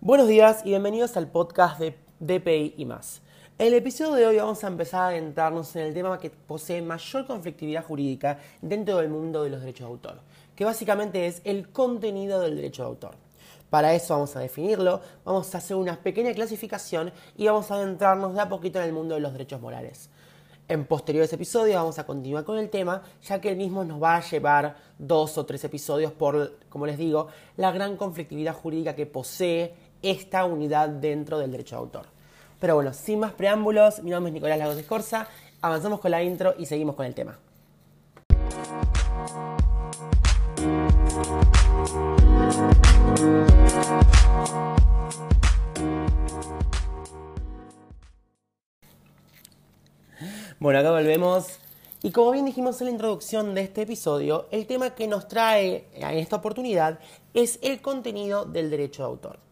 Buenos días y bienvenidos al podcast de DPI y más. En el episodio de hoy vamos a empezar a adentrarnos en el tema que posee mayor conflictividad jurídica dentro del mundo de los derechos de autor, que básicamente es el contenido del derecho de autor. Para eso vamos a definirlo, vamos a hacer una pequeña clasificación y vamos a adentrarnos de a poquito en el mundo de los derechos morales. En posteriores episodios vamos a continuar con el tema, ya que el mismo nos va a llevar dos o tres episodios por, como les digo, la gran conflictividad jurídica que posee esta unidad dentro del derecho de autor. Pero bueno, sin más preámbulos, mi nombre es Nicolás Lagos Escorza, avanzamos con la intro y seguimos con el tema. Bueno, acá volvemos. Y como bien dijimos en la introducción de este episodio, el tema que nos trae en esta oportunidad es el contenido del derecho de autor.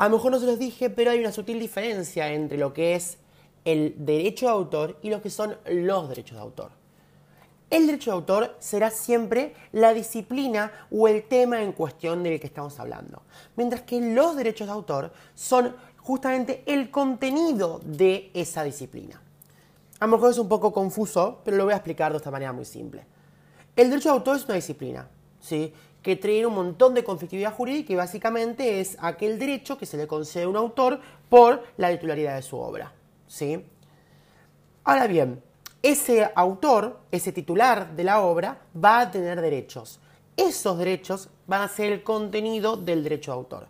A lo mejor no se los dije, pero hay una sutil diferencia entre lo que es el derecho de autor y lo que son los derechos de autor. El derecho de autor será siempre la disciplina o el tema en cuestión del que estamos hablando, mientras que los derechos de autor son justamente el contenido de esa disciplina. A lo mejor es un poco confuso, pero lo voy a explicar de esta manera muy simple. El derecho de autor es una disciplina, ¿sí? Que trae un montón de conflictividad jurídica y básicamente es aquel derecho que se le concede a un autor por la titularidad de su obra. ¿sí? Ahora bien, ese autor, ese titular de la obra, va a tener derechos. Esos derechos van a ser el contenido del derecho de autor.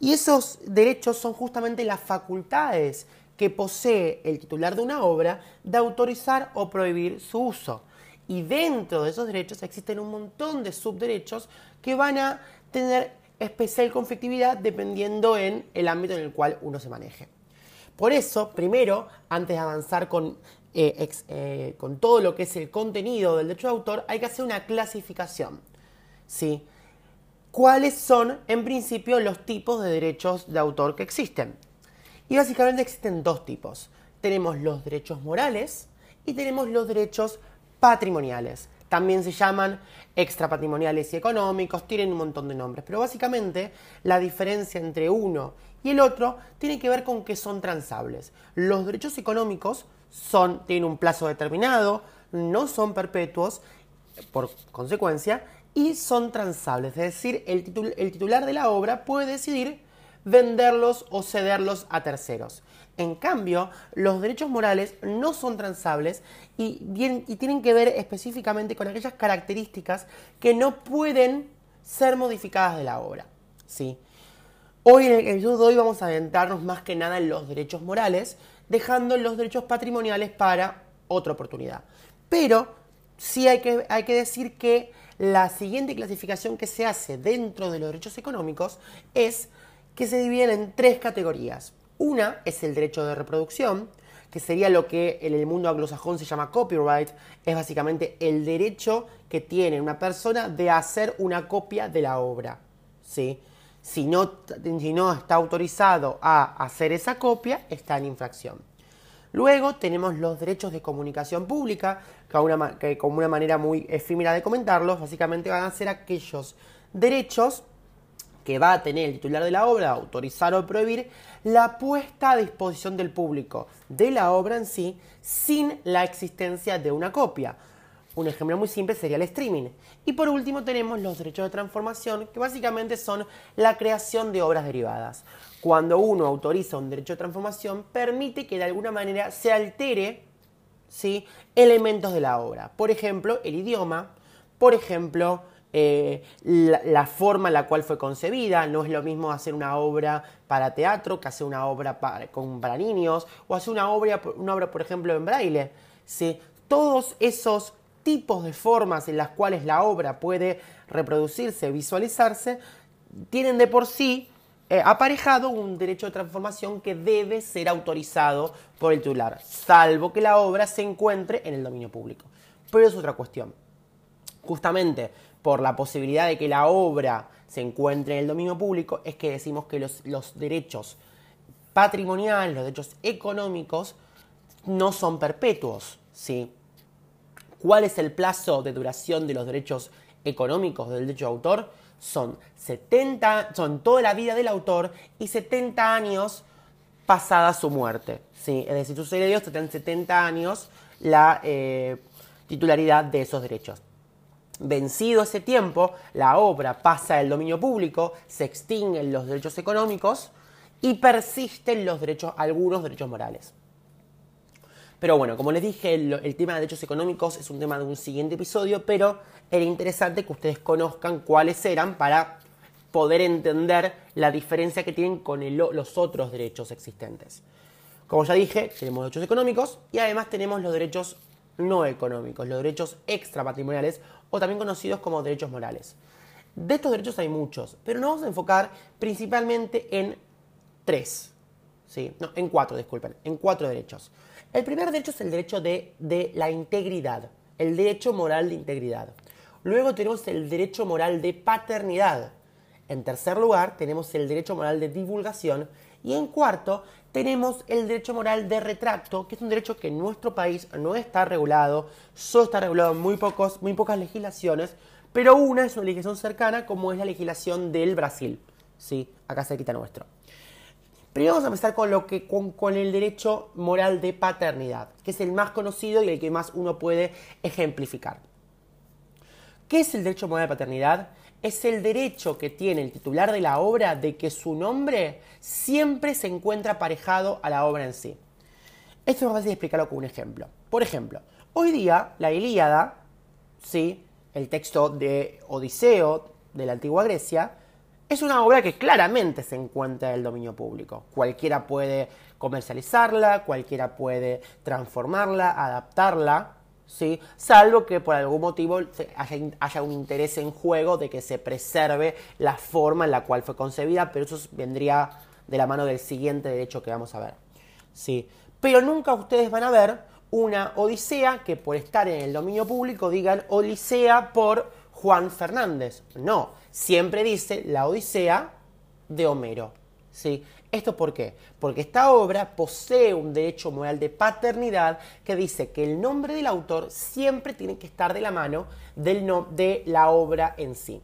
Y esos derechos son justamente las facultades que posee el titular de una obra de autorizar o prohibir su uso. Y dentro de esos derechos existen un montón de subderechos que van a tener especial conflictividad dependiendo en el ámbito en el cual uno se maneje. Por eso, primero, antes de avanzar con, eh, eh, con todo lo que es el contenido del derecho de autor, hay que hacer una clasificación. ¿sí? ¿Cuáles son, en principio, los tipos de derechos de autor que existen? Y básicamente existen dos tipos. Tenemos los derechos morales y tenemos los derechos patrimoniales. También se llaman extrapatrimoniales y económicos, tienen un montón de nombres. Pero básicamente la diferencia entre uno y el otro tiene que ver con que son transables. Los derechos económicos son, tienen un plazo determinado, no son perpetuos por consecuencia y son transables. Es decir, el, el titular de la obra puede decidir venderlos o cederlos a terceros. En cambio, los derechos morales no son transables y, tienen que ver específicamente con aquellas características que no pueden ser modificadas de la obra. ¿sí? Hoy en el episodio de hoy vamos a adentrarnos más que nada en los derechos morales, dejando los derechos patrimoniales para otra oportunidad. Pero sí hay que decir que la siguiente clasificación que se hace dentro de los derechos económicos es que se dividen en tres categorías. Una es el derecho de reproducción, que sería lo que en el mundo anglosajón se llama copyright, es básicamente el derecho que tiene una persona de hacer una copia de la obra. ¿sí? Si, no, si no está autorizado a hacer esa copia, está en infracción. Luego tenemos los derechos de comunicación pública, que, como una manera muy efímera de comentarlos, básicamente van a ser aquellos derechos que va a tener el titular de la obra, autorizar o prohibir, la puesta a disposición del público de la obra en sí sin la existencia de una copia. Un ejemplo muy simple sería el streaming. Y por último tenemos los derechos de transformación, que básicamente son la creación de obras derivadas. Cuando uno autoriza un derecho de transformación, permite que de alguna manera se altere ¿sí? elementos de la obra. Por ejemplo, el idioma, por ejemplo, eh, la, forma en la cual fue concebida. No es lo mismo hacer una obra para teatro que hacer una obra para, para niños o hacer una obra, una obra, por ejemplo, en braille. Todos esos tipos de formas en las cuales la obra puede reproducirse, visualizarse, tienen de por sí eh, aparejado un derecho de transformación que debe ser autorizado por el titular, salvo que la obra se encuentre en el dominio público. Pero es otra cuestión. Justamente por la posibilidad de que la obra se encuentre en el dominio público, es que decimos que los, derechos patrimoniales, los derechos económicos, no son perpetuos. ¿sí? ¿Cuál es el plazo de duración de los derechos económicos del derecho de autor? son 70, son toda la vida del autor y 70 años pasada su muerte. ¿sí? Es decir, sus herederos tendrán 70 años la eh, titularidad de esos derechos. Vencido ese tiempo, la obra pasa del dominio público, se extinguen los derechos económicos y persisten los derechos, algunos derechos morales. Pero bueno, como les dije, el, tema de derechos económicos es un tema de un siguiente episodio, pero era interesante que ustedes conozcan cuáles eran para poder entender la diferencia que tienen con los otros derechos existentes. Como ya dije, tenemos derechos económicos y además tenemos los derechos no económicos, los derechos extrapatrimoniales o también conocidos como derechos morales. De estos derechos hay muchos, pero nos vamos a enfocar principalmente en tres, ¿sí? no, en cuatro, disculpen, en cuatro derechos. El primer derecho es el derecho de, de la integridad, el derecho moral de integridad. Luego tenemos el derecho moral de paternidad. En tercer lugar, tenemos el derecho moral de divulgación. Y en cuarto, tenemos el derecho moral de retracto, que es un derecho que en nuestro país no está regulado, solo está regulado en muy, pocos, muy pocas legislaciones, pero una es una legislación cercana, como es la legislación del Brasil, ¿sí? acá cerquita nuestro. Primero vamos a empezar con, lo que, con, el derecho moral de paternidad, que es el más conocido y el que más uno puede ejemplificar. ¿Qué es el derecho moral de paternidad? Es el derecho que tiene el titular de la obra de que su nombre siempre se encuentra aparejado a la obra en sí. Esto es fácil explicarlo con un ejemplo. Por ejemplo, hoy día la Ilíada, ¿sí? el texto de Odiseo de la antigua Grecia, es una obra que claramente se encuentra en el dominio público. Cualquiera puede comercializarla, cualquiera puede transformarla, adaptarla, salvo que por algún motivo haya, un interés en juego de que se preserve la forma en la cual fue concebida, pero eso vendría de la mano del siguiente derecho que vamos a ver. ¿sí? Pero nunca ustedes van a ver una Odisea que por estar en el dominio público digan Odisea por Juan Fernández. No, siempre dice la Odisea de Homero. ¿Esto por qué? Porque esta obra posee un derecho moral de paternidad que dice que el nombre del autor siempre tiene que estar de la mano del de la obra en sí.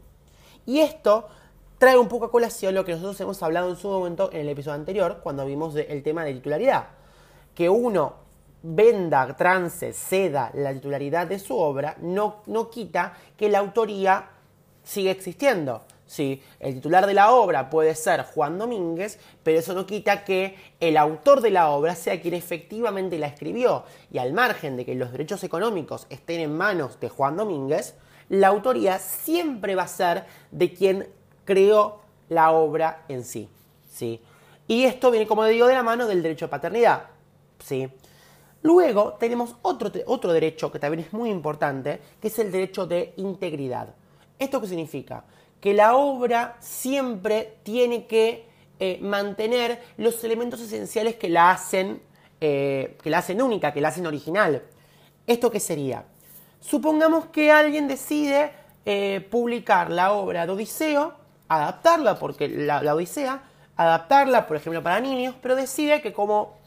Y esto trae un poco a colación lo que nosotros hemos hablado en su momento en el episodio anterior, cuando vimos el tema de titularidad. Que uno venda, trance, ceda la titularidad de su obra, no, no quita que la autoría sigue existiendo. Sí, el titular de la obra puede ser Juan Domínguez, pero eso no quita que el autor de la obra sea quien efectivamente la escribió. Y al margen de que los derechos económicos estén en manos de Juan Domínguez, la autoría siempre va a ser de quien creó la obra en sí. ¿sí? Y esto viene, como digo, de la mano del derecho de paternidad. ¿sí? Luego tenemos otro, otro derecho que también es muy importante, que es el derecho de integridad. ¿Esto qué significa? Que la obra siempre tiene que eh, mantener los elementos esenciales que la hacen, eh, que la hacen única, que la hacen original. ¿Esto qué sería? Supongamos que alguien decide eh, publicar la obra de Odiseo, adaptarla, porque la, Odisea, adaptarla, por ejemplo, para niños, pero decide que como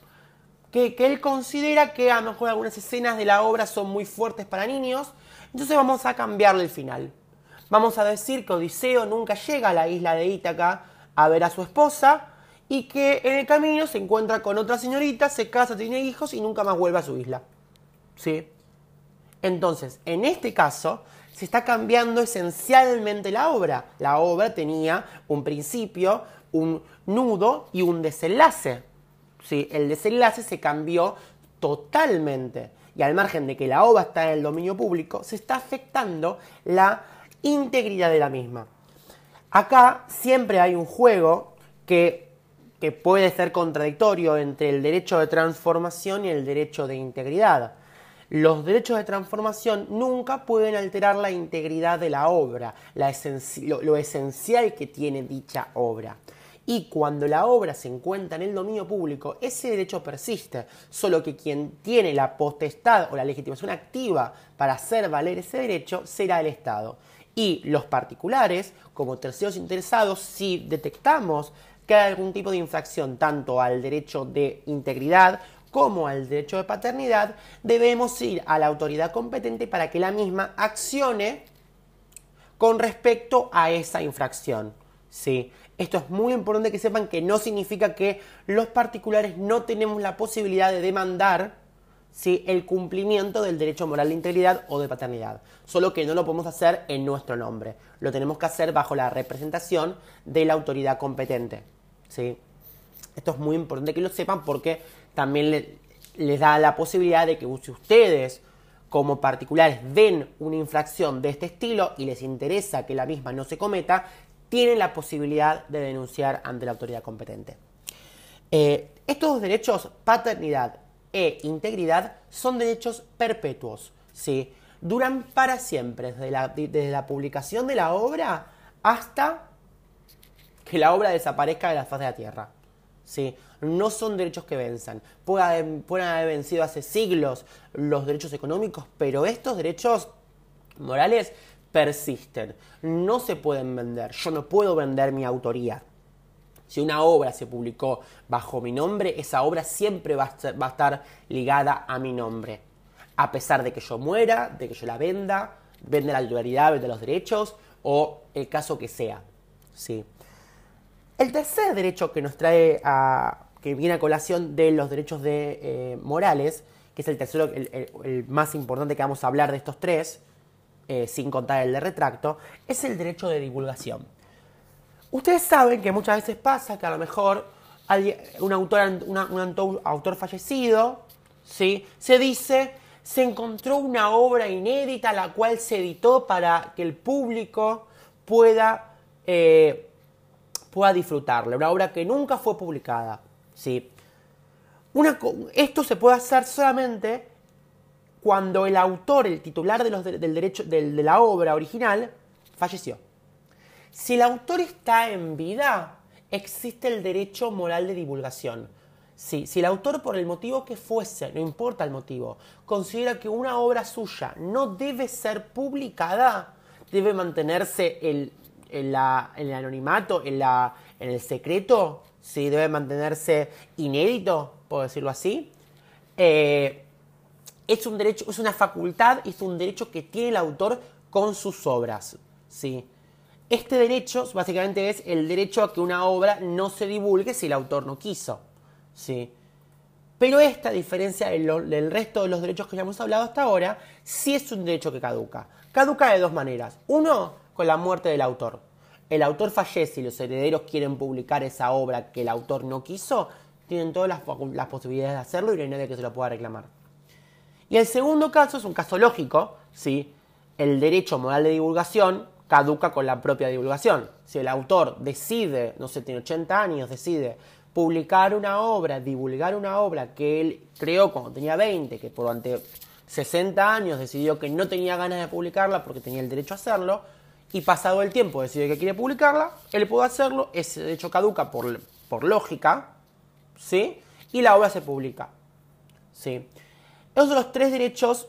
que, que, él considera que a lo mejor algunas escenas de la obra son muy fuertes para niños, entonces vamos a cambiarle el final. Vamos a decir que Odiseo nunca llega a la isla de Ítaca a ver a su esposa y que en el camino se encuentra con otra señorita, se casa, tiene hijos y nunca más vuelve a su isla. ¿Sí? Entonces, en este caso, se está cambiando esencialmente la obra. La obra tenía un principio, un nudo y un desenlace. ¿Sí? El desenlace se cambió totalmente. Y al margen de que la obra está en el dominio público, se está afectando la integridad de la misma. Acá siempre hay un juego que, que puede ser contradictorio entre el derecho de transformación y el derecho de integridad. Los derechos de transformación nunca pueden alterar la integridad de la obra, lo, esencial que tiene dicha obra. Y cuando la obra se encuentra en el dominio público, ese derecho persiste, solo que quien tiene la potestad o la legitimación activa para hacer valer ese derecho será el Estado y los particulares, como terceros interesados, si detectamos que hay algún tipo de infracción tanto al derecho de integridad como al derecho de paternidad, debemos ir a la autoridad competente para que la misma accione con respecto a esa infracción. ¿sí? Esto es muy importante que sepan que no significa que los particulares no tenemos la posibilidad de demandar ¿sí? el cumplimiento del derecho moral de integridad o de paternidad. Solo que no lo podemos hacer en nuestro nombre. Lo tenemos que hacer bajo la representación de la autoridad competente. ¿sí? Esto es muy importante que lo sepan porque también les da la posibilidad de que si ustedes como particulares ven una infracción de este estilo y les interesa que la misma no se cometa, tienen la posibilidad de denunciar ante la autoridad competente. Eh, estos dos derechos, paternidad e integridad, son derechos perpetuos. ¿sí? Duran para siempre, desde la, desde la publicación de la obra hasta que la obra desaparezca de la faz de la tierra. ¿sí? No son derechos que venzan. Pueden, pueden haber vencido hace siglos los derechos económicos, pero estos derechos morales persisten. No se pueden vender. Yo no puedo vender mi autoría. Si una obra se publicó bajo mi nombre, esa obra siempre va a, estar ligada a mi nombre. A pesar de que yo muera, de que yo la venda, vende la autoridad, vende los derechos o el caso que sea. ¿sí? El tercer derecho que nos trae a, que viene a colación de los derechos de, eh, morales, que es el tercero, el, más importante que vamos a hablar de estos tres, eh, sin contar el de retracto, es el derecho de divulgación. Ustedes saben que muchas veces pasa que a lo mejor un autor, un autor fallecido, ¿sí? se dice, se encontró una obra inédita la cual se editó para que el público pueda, eh, pueda disfrutarla, una obra que nunca fue publicada. ¿sí? Esto se puede hacer solamente cuando el autor, el titular del derecho, de la obra original, falleció. Si el autor está en vida, existe el derecho moral de divulgación. si el autor, por el motivo que fuese, no importa el motivo, considera que una obra suya no debe ser publicada, debe mantenerse el, el anonimato, en, el secreto, ¿sí? debe mantenerse inédito, por decirlo así. Eh, es un derecho, es una facultad es un derecho que tiene el autor con sus obras. ¿sí? Este derecho básicamente es el derecho a que una obra no se divulgue si el autor no quiso. ¿sí? Pero esta, diferencia del, resto de los derechos que ya hemos hablado hasta ahora, sí es un derecho que caduca. Caduca de dos maneras. Uno, con la muerte del autor el autor fallece y los herederos quieren publicar esa obra que el autor no quiso, tienen todas las, posibilidades de hacerlo y no hay nadie que se lo pueda reclamar. Y el segundo caso es un caso lógico, ¿sí? el derecho moral de divulgación caduca con la propia divulgación. Si el autor decide, no sé, tiene 80 años, decide publicar una obra, divulgar una obra que él creó cuando tenía 20, que durante 60 años decidió que no tenía ganas de publicarla porque tenía el derecho a hacerlo, y pasado el tiempo decide que quiere publicarla, él puede hacerlo, ese derecho caduca por, por lógica, ¿sí? Y la obra se publica, ¿sí? Esos son los tres derechos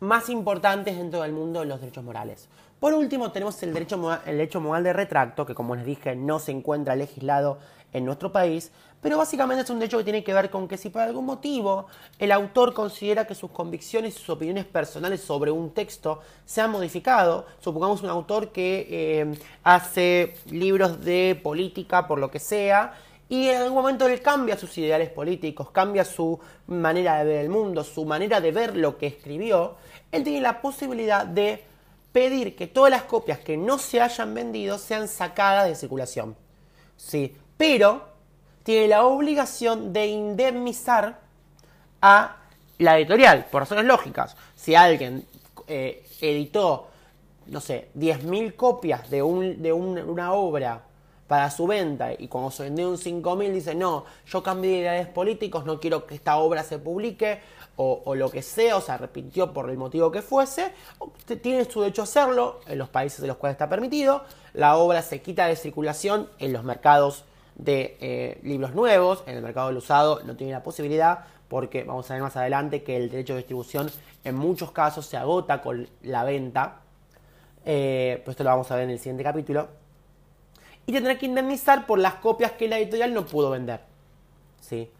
más importantes dentro del mundo los derechos morales. Por último, tenemos el derecho, el de retracto, que como les dije no se encuentra legislado en nuestro país, pero básicamente es un derecho que tiene que ver con que si por algún motivo el autor considera que sus convicciones y sus opiniones personales sobre un texto se han modificado, supongamos un autor que eh, hace libros de política por lo que sea, y en algún momento él cambia sus ideales políticos, cambia su manera de ver el mundo, su manera de ver lo que escribió, él tiene la posibilidad de pedir que todas las copias que no se hayan vendido sean sacadas de circulación. Sí, pero tiene la obligación de indemnizar a la editorial, por razones lógicas. Si alguien eh, editó, no sé, 10.000 copias de, un, de una obra para su venta y cuando se vendió un 5.000 dice, no, yo cambié de ideales políticos, no quiero que esta obra se publique, o, lo que sea, o se arrepintió por el motivo que fuese, tiene su derecho a hacerlo en los países en los cuales está permitido. La obra se quita de circulación en los mercados de eh, libros nuevos, en el mercado del usado no tiene la posibilidad porque vamos a ver más adelante que el derecho de distribución en muchos casos se agota con la venta. Eh, pues esto lo vamos a ver en el siguiente capítulo. Y tendrá que indemnizar por las copias que la editorial no pudo vender. ¿Sí?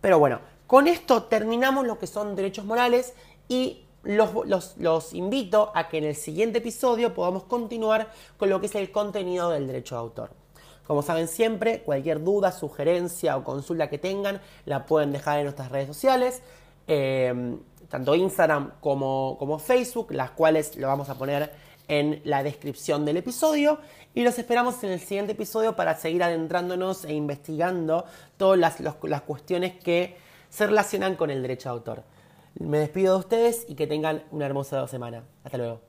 Pero bueno, con esto terminamos lo que son derechos morales y los, los, invito a que en el siguiente episodio podamos continuar con lo que es el contenido del derecho de autor. Como saben siempre, cualquier duda, sugerencia o consulta que tengan la pueden dejar en nuestras redes sociales, em, tanto Instagram como, como Facebook, las cuales lo vamos a poner en la descripción del episodio y los esperamos en el siguiente episodio para seguir adentrándonos e investigando todas las, las cuestiones que se relacionan con el derecho de autor. Me despido de ustedes y que tengan una hermosa semana. Hasta luego.